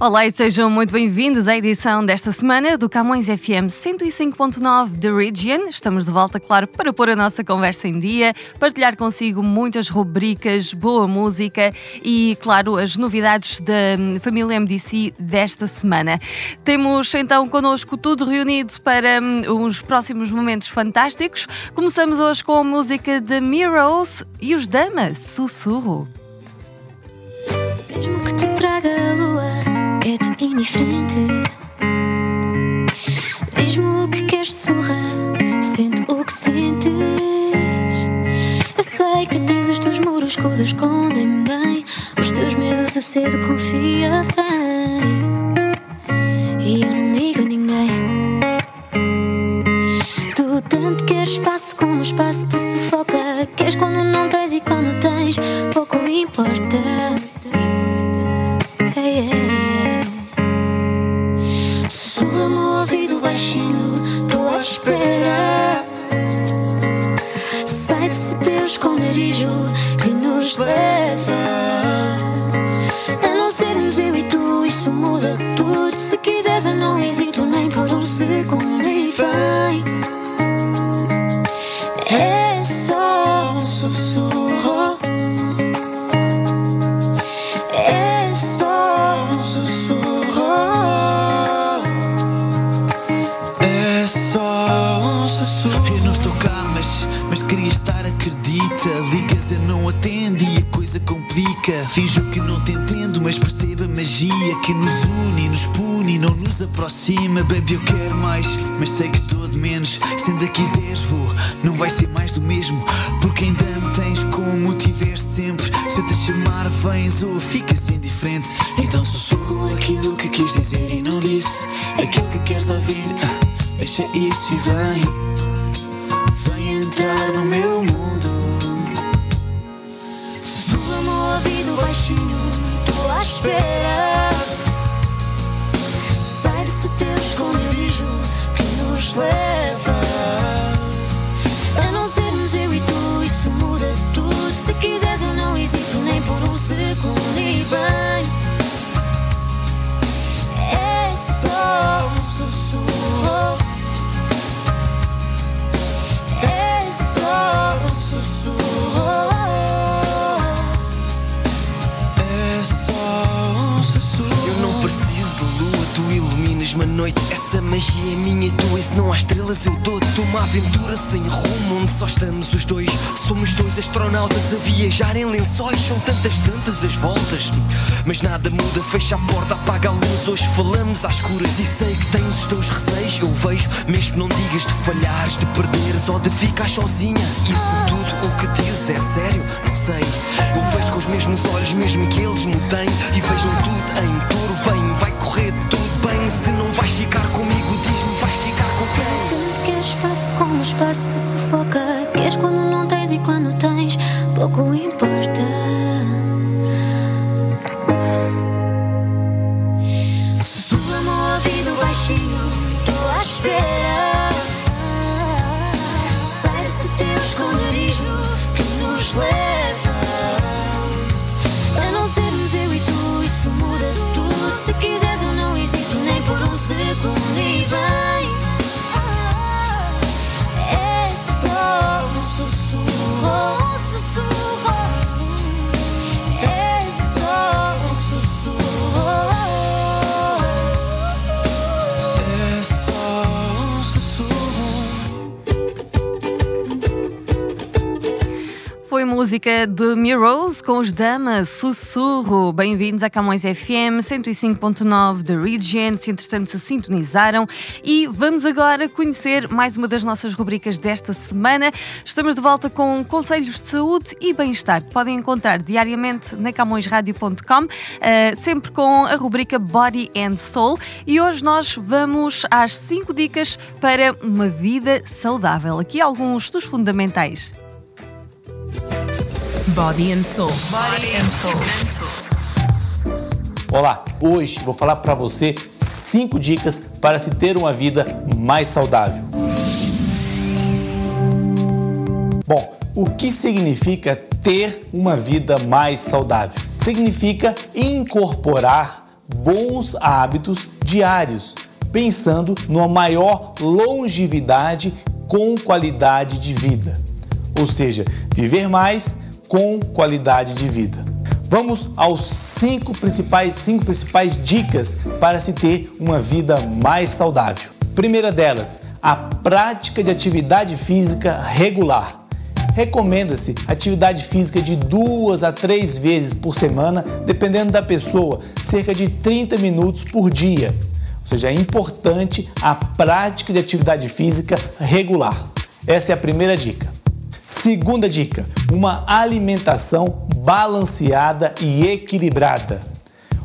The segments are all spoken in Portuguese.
Olá e sejam muito bem-vindos à edição desta semana do Camões FM 105.9 The Region. Estamos de volta, claro, para pôr a nossa conversa em dia, partilhar consigo muitas rubricas, boa música e, claro, as novidades da família MDC desta semana. Temos então connosco tudo reunido para hum, os próximos momentos fantásticos. Começamos hoje com a música de Miros e os Damas, Sussurro. Mesmo que te traga a lua, é-te indiferente. Diz-me o que queres surra, sente o que sentes. Eu sei que tens os teus muros que o escondem bem. Os teus medos eu cedo confia, complica. Finjo que não te entendo, mas percebo a magia que nos une, nos pune não nos aproxima. Baby, eu quero mais, mas sei que todo menos. Se ainda quiseres, vou. Não vai ser mais do mesmo, noite. Essa magia é minha e tua, e se não há estrelas eu dou-te uma aventura sem rumo, onde só estamos os dois. Somos dois astronautas a viajar em lençóis, são tantas, tantas as voltas. Mas nada muda, fecha a porta, apaga a luz. Hoje falamos às escuras e sei que tens os teus receios. Eu vejo, mesmo não digas de falhares, de perderes ou de ficar sozinha. Se tudo o que dizes é sério, não sei. Eu vejo com os mesmos olhos, mesmo que eles me têm. E vejam tudo em touro, vem, vai ficar comigo, diz-me, vais ficar com quem? Tanto queres espaço como o espaço te sufoca. Queres quando não tens e quando tens, pouco importa. Com os Damas, Sussurro. Bem-vindos a Camões FM 105.9 da Region, se entretanto se sintonizaram. E vamos agora conhecer mais uma das nossas rubricas desta semana. Estamos de volta com conselhos de saúde e bem-estar que podem encontrar diariamente na camõesradio.com, eh, sempre com a rubrica Body and Soul. E hoje nós vamos às 5 dicas para uma vida saudável. Aqui alguns dos fundamentais. Body and Soul. Body and Soul. Olá, hoje vou falar para você cinco dicas para se ter uma vida mais saudável. Bom, o que significa ter uma vida mais saudável? Significa incorporar bons hábitos diários, pensando numa maior longevidade com qualidade de vida. Ou seja, viver mais com qualidade de vida. Vamos aos cinco principais, cinco principais dicas para se ter uma vida mais saudável. Primeira delas, a prática de atividade física regular. Recomenda-se atividade física de duas a três vezes por semana, dependendo da pessoa, cerca de 30 minutos por dia. Ou seja, é importante a prática de atividade física regular. Essa é a primeira dica. Segunda dica: uma alimentação balanceada e equilibrada.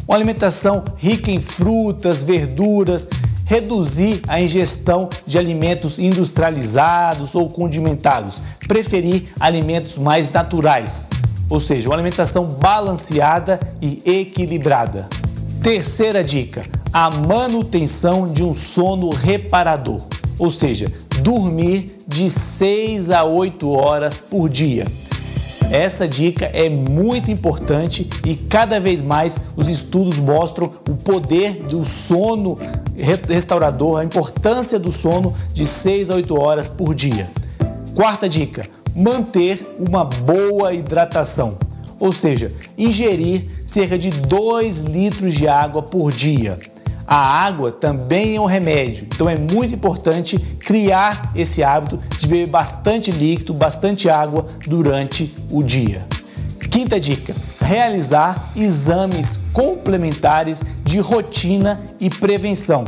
Uma alimentação rica em frutas, verduras, reduzir a ingestão de alimentos industrializados ou condimentados, preferir alimentos mais naturais, ou seja, uma alimentação balanceada e equilibrada. Terceira dica: a manutenção de um sono reparador, ou seja, dormir de 6 a 8 horas por dia. Essa dica é muito importante e cada vez mais os estudos mostram o poder do sono restaurador, a importância do sono de 6 a 8 horas por dia. Quarta dica: manter uma boa hidratação, ou seja, ingerir cerca de 2 litros de água por dia. A água também é um remédio, então é muito importante criar esse hábito de beber bastante líquido, bastante água durante o dia. Quinta dica: realizar exames complementares de rotina e prevenção.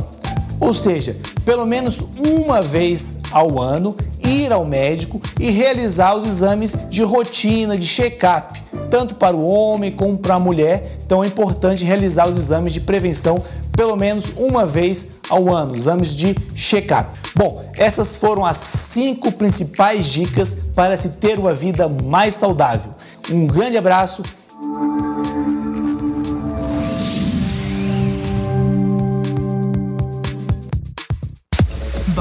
Ou seja, pelo menos uma vez ao ano ir ao médico e realizar os exames de rotina, de check-up, tanto para o homem como para a mulher. Então é importante realizar os exames de prevenção pelo menos uma vez ao ano, exames de check-up. Bom, essas foram as cinco principais dicas para se ter uma vida mais saudável. Um grande abraço.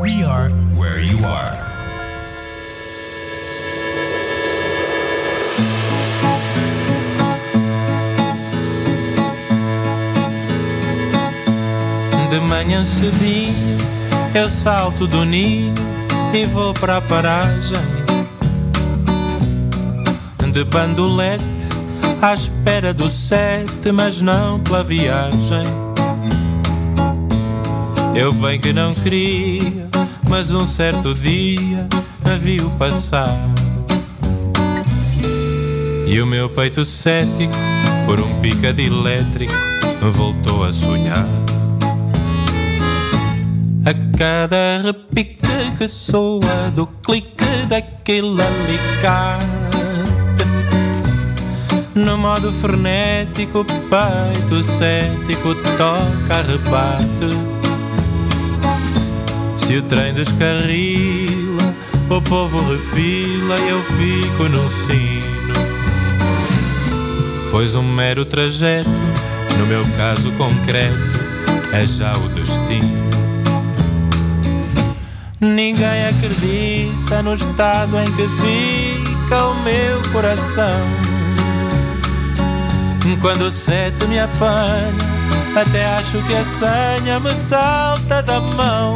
We are where you are. De manhã cedinho eu salto do ninho e vou para a paragem De bandolete à espera do sete, mas não pela viagem Eu bem que não queria, mas um certo dia a viu passar. E o meu peito cético, por um pica de elétrico, voltou a sonhar. A cada repique que soa do clique daquele alicate No modo frenético, o peito cético toca rebate Se o trem descarrila, o povo refila e eu fico no sino Pois um mero trajeto, no meu caso concreto, é já o destino Ninguém acredita no estado em que fica o meu coração. Quando o sete me apanha, até acho que a senha me salta da mão.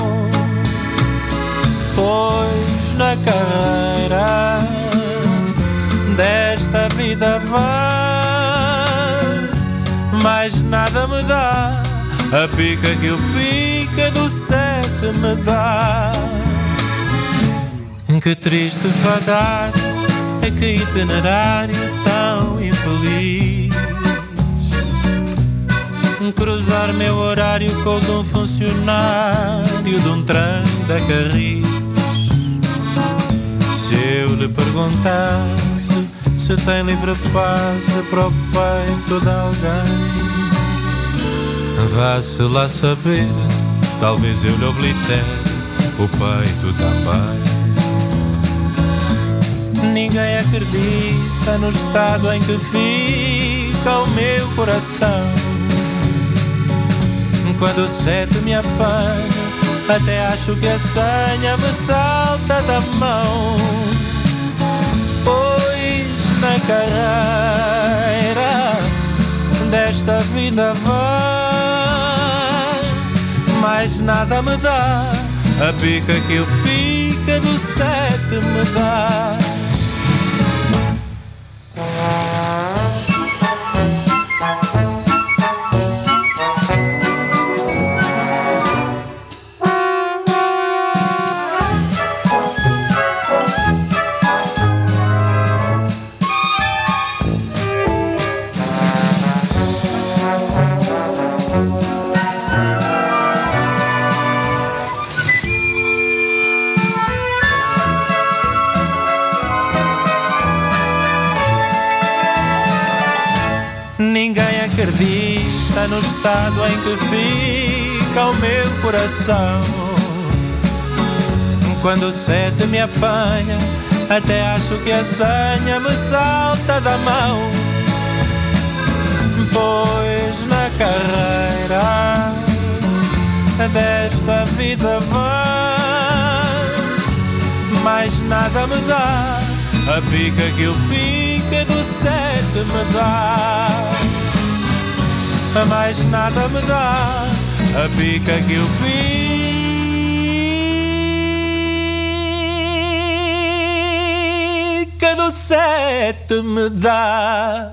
Pois na carreira desta vida vai, mais nada me dá a pica que o pica do sete me dá. Que triste fadar é que itinerário tão infeliz. Cruzar meu horário com o de um funcionário de um trem da Carris. Eu lhe perguntasse se tem livre passe para o peito de alguém, vá-se lá saber, talvez eu lhe oblitere o peito também. Ninguém acredita no estado em que fica o meu coração. Quando o sete me apanha, até acho que a senha me salta da mão. Carreira desta vida vai, mais nada me dá a pica que o pica do sete me dá. Estado em que fica o meu coração. Quando o sete me apanha, até acho que a senha me salta da mão. Pois na carreira desta vida vai, mais nada me dá a pica que o pica do sete me dá. Mais nada me dá a pica que o pica do sete me dá.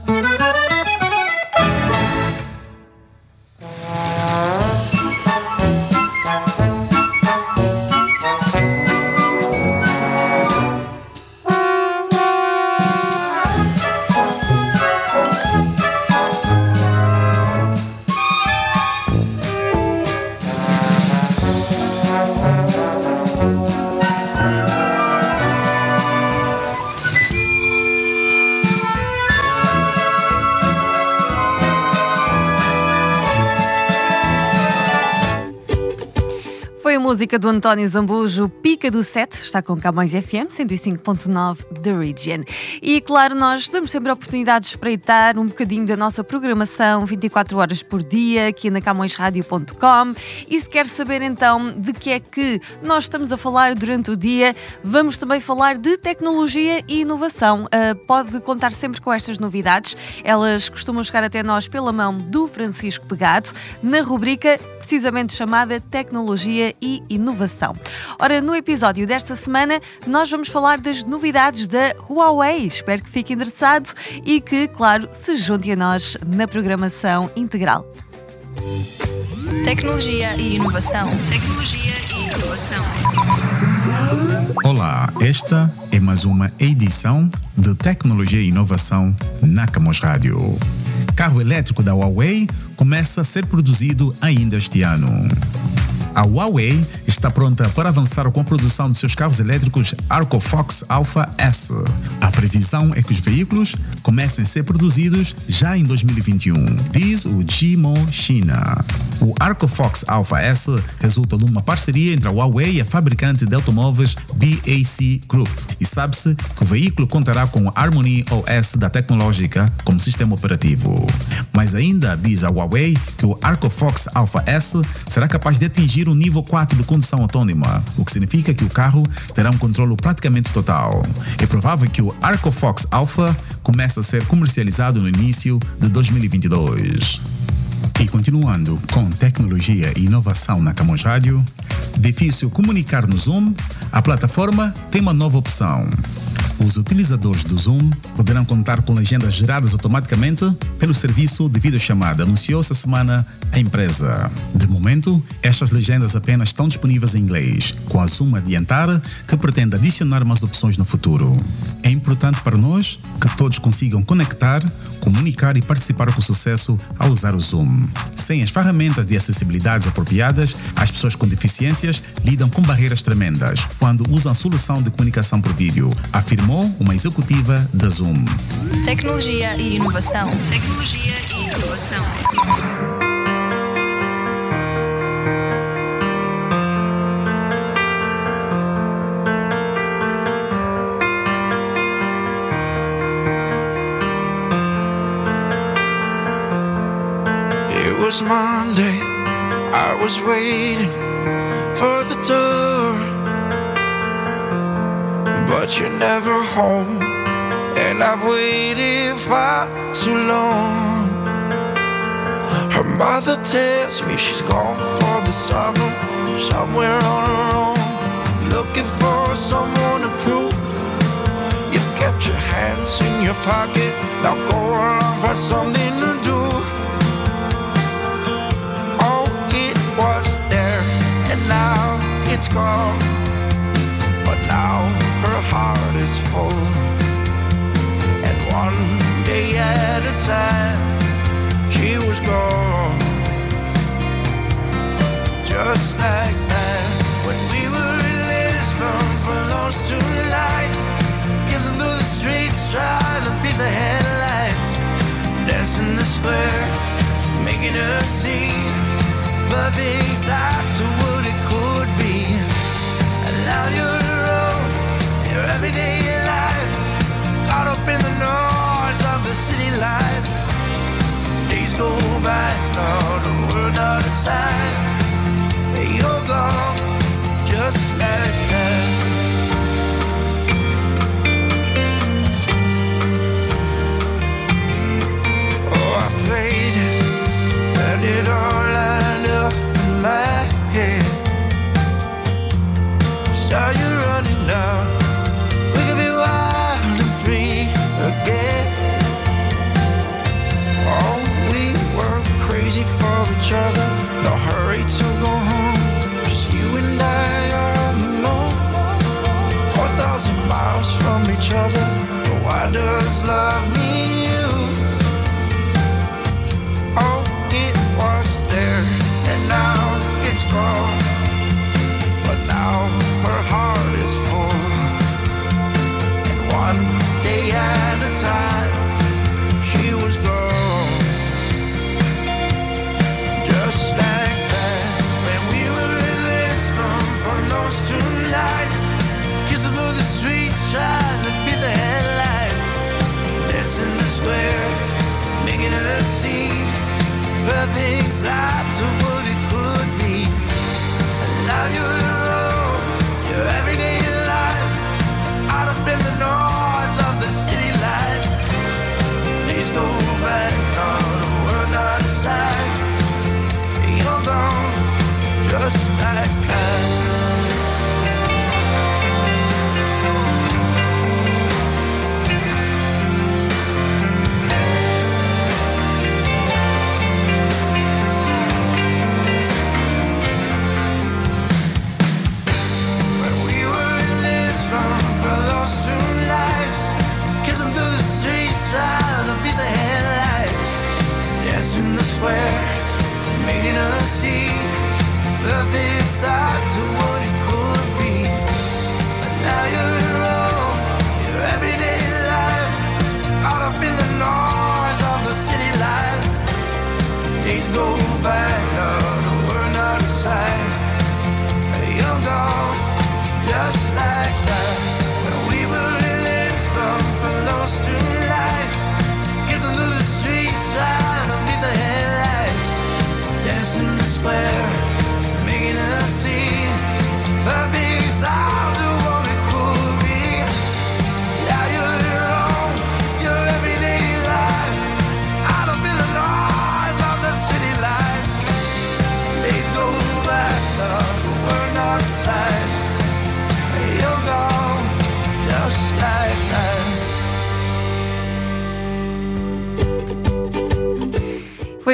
Música do António Zambujo, Pica do 7, está com Camões FM 105.9 The Region. E claro, nós damos sempre a oportunidade de espreitar um bocadinho da nossa programação 24 horas por dia aqui na CamõesRádio.com. E se quer saber então de que é que nós estamos a falar durante o dia, vamos também falar de tecnologia e inovação. Uh, pode contar sempre com estas novidades. Elas costumam chegar até nós pela mão do Francisco Pegado, na rubrica precisamente chamada Tecnologia e Inovação. Ora, no episódio desta semana, nós vamos falar das novidades da Huawei. Espero que fique interessado e que, claro, se junte a nós na programação integral. Tecnologia e inovação. Tecnologia e inovação. Olá, esta é mais uma edição de Tecnologia e Inovação na Camos Rádio. Carro elétrico da Huawei começa a ser produzido ainda este ano. A Huawei está pronta para avançar com a produção de seus carros elétricos ArcoFox Alpha S. A previsão é que os veículos comecem a ser produzidos já em 2021, diz o Gmo China. O ArcoFox Alpha S resulta de uma parceria entre a Huawei e a fabricante de automóveis BAC Group. E sabe-se que o veículo contará com o Harmony OS da tecnológica como sistema operativo. Mas ainda diz a Huawei que o ArcoFox Alpha S será capaz de atingir atingir um nível 4 de condução autônoma, o que significa que o carro terá um controle praticamente total. É provável que o Arco Fox Alpha comece a ser comercializado no início de 2022. E continuando com tecnologia e inovação na Camões Rádio, difícil comunicar no Zoom, a plataforma tem uma nova opção. Os utilizadores do Zoom poderão contar com legendas geradas automaticamente pelo serviço de videochamada, anunciou essa semana a empresa. De momento, estas legendas apenas estão disponíveis em inglês, com a Zoom adiantar que pretende adicionar mais opções no futuro. É importante para nós que todos consigam conectar, comunicar e participar com sucesso ao usar o Zoom. Sem as ferramentas de acessibilidade apropriadas, as pessoas com deficiências lidam com barreiras tremendas quando usam solução de comunicação por vídeo, afirmou uma executiva da Zoom. Tecnologia e inovação. Tecnologia e inovação. Was Monday, I was waiting for the door. But you're never home, and I've waited far too long. Her mother tells me she's gone for the summer, somewhere on her own, looking for someone to prove. You kept your hands in your pocket, now go along, find something to do. It's gone. But now her heart is full. And one day at a time, she was gone. Just like that, when we were in Lisbon for those two nights, kissing through the streets, trying to beat the headlights, dancing the square, making a scene, perfect side to what it could be. And now you're your everyday life, caught up in the noise of the city life. Days go by. You're gone, just for things that no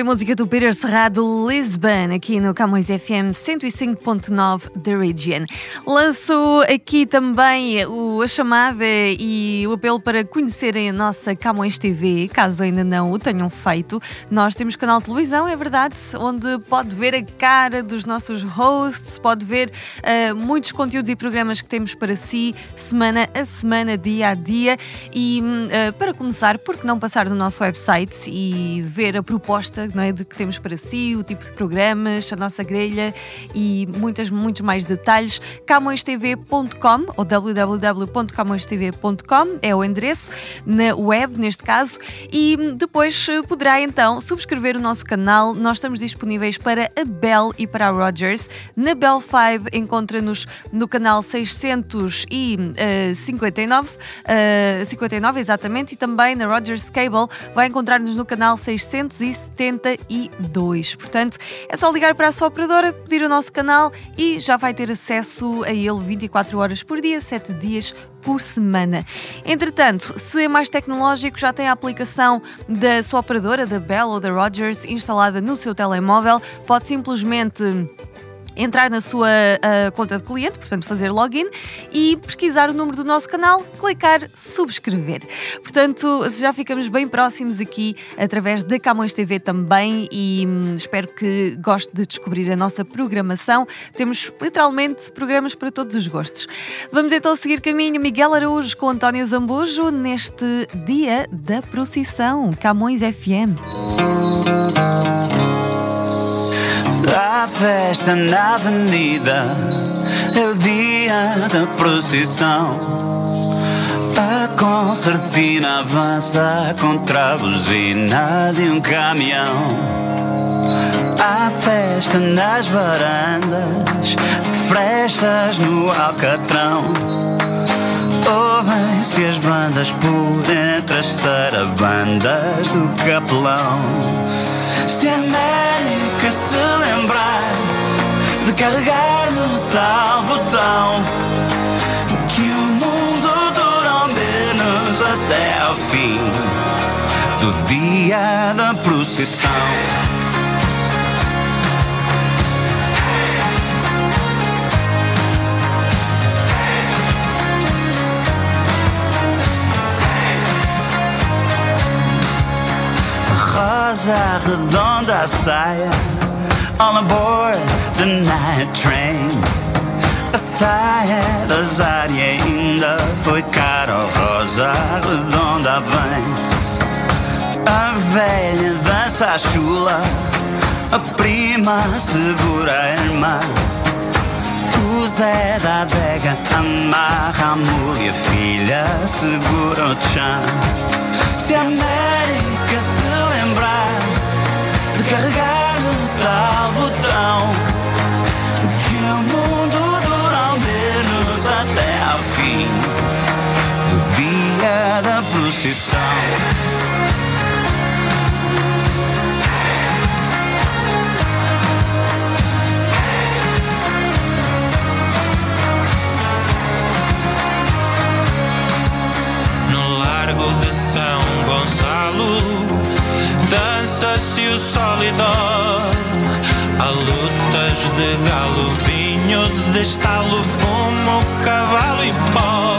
Foi música do Peter Cerrado Lisbon, aqui no Camões FM 105.9 The Region. Lanço aqui também o, a chamada e o apelo para conhecerem a nossa Camões TV, caso ainda não o tenham feito. Nós temos canal de televisão, é verdade, onde pode ver a cara dos nossos hosts, pode ver uh, muitos conteúdos e programas que temos para si, semana a semana, dia a dia. E uh, para começar, por que não passar no nosso website e ver a proposta não é, de que temos para si, o tipo de programas, a nossa grelha e muitas, muitos mais detalhes. CamõesTV.com ou www.camõestv.com é o endereço, na web neste caso, e depois poderá então subscrever o nosso canal. Nós estamos disponíveis para a Bell e para a Rogers. Na Bell 5 encontra-nos no canal 659, uh, 59 exatamente, e também na Rogers Cable vai encontrar-nos no canal 672. Portanto, é só ligar para a sua operadora, pedir o nosso canal e já vai ter acesso a ele 24 horas por dia, 7 dias por semana. Entretanto, se é mais tecnológico, já tem a aplicação da sua operadora, da Bell ou da Rogers, instalada no seu telemóvel, pode simplesmente entrar na sua uh, conta de cliente, portanto fazer login e pesquisar o número do nosso canal, clicar subscrever. Portanto, já ficamos bem próximos aqui através da Camões TV também e hum, espero que goste de descobrir a nossa programação. Temos literalmente programas para todos os gostos. Vamos então seguir caminho Miguel Araújo com António Zambujo neste dia da procissão Camões FM. A festa na avenida é o dia da procissão. A concertina avança contra a buzina de um caminhão. Há festa nas varandas, frestas no alcatrão. Ouvem-se as bandas por entre as sarabandas do capelão. Se a América se lembrar de carregar no tal botão, que o mundo dura ao menos até ao fim do dia da procissão. Rosa redonda saia All aboard the night train. A saia da Zária ainda foi cara Rosa redonda vem. A velha dança a chula A prima segura a irmã. O Zé da adega amarra a mulher filha segura o chão. Se a América carregar no tal botão, que o mundo dura ao menos até ao fim do dia da procissão. Solidor Há lutas de galo, vinho de Fumo, cavalo e pó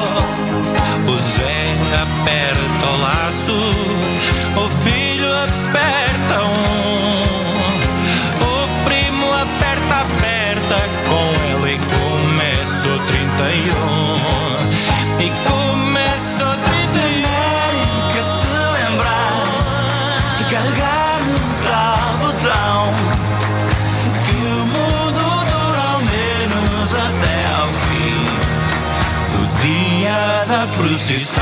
da procissão.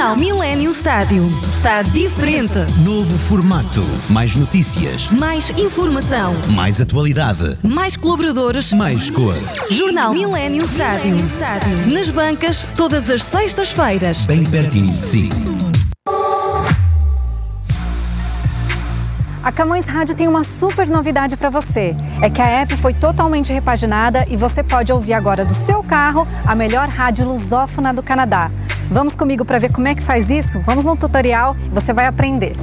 Jornal Millennium Stádio está diferente. Novo formato. Mais notícias. Mais informação. Mais atualidade. Mais colaboradores. Mais cor. Jornal Millennium Stádio. Nas bancas, todas as sextas-feiras. Bem pertinho de si. A Camões Rádio tem uma super novidade para você. É que a app foi totalmente repaginada e você pode ouvir agora do seu carro a melhor rádio lusófona do Canadá. Vamos comigo para ver como é que faz isso? Vamos no tutorial, você vai aprender.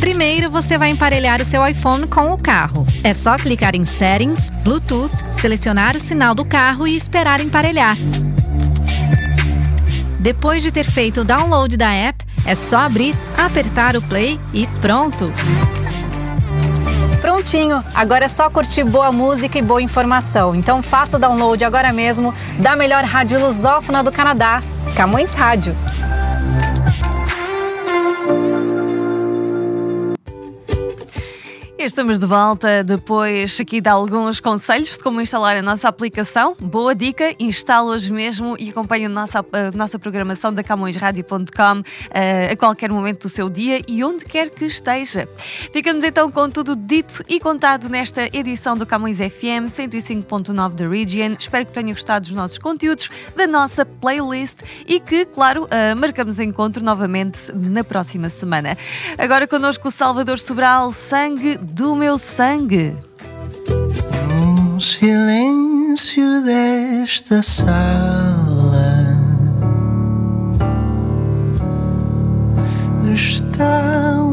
Primeiro, você vai emparelhar o seu iPhone com o carro. É só clicar em Settings, Bluetooth, selecionar o sinal do carro e esperar emparelhar. Depois de ter feito o download da app, é só abrir, apertar o play e pronto! Prontinho, agora é só curtir boa música e boa informação. Então faça o download agora mesmo da melhor rádio lusófona do Canadá, Camões Rádio. Estamos de volta depois aqui de alguns conselhos de como instalar a nossa aplicação. Boa dica, instala hoje mesmo e acompanhe a nossa, a nossa programação da CamõesRádio.com uh, a qualquer momento do seu dia e onde quer que esteja. Ficamos então com tudo dito e contado nesta edição do Camões FM 105.9 da Region. Espero que tenham gostado dos nossos conteúdos, da nossa playlist e que, claro, uh, marcamos encontro novamente na próxima semana. Agora connosco o Salvador Sobral, sangue do meu sangue. No silêncio desta sala está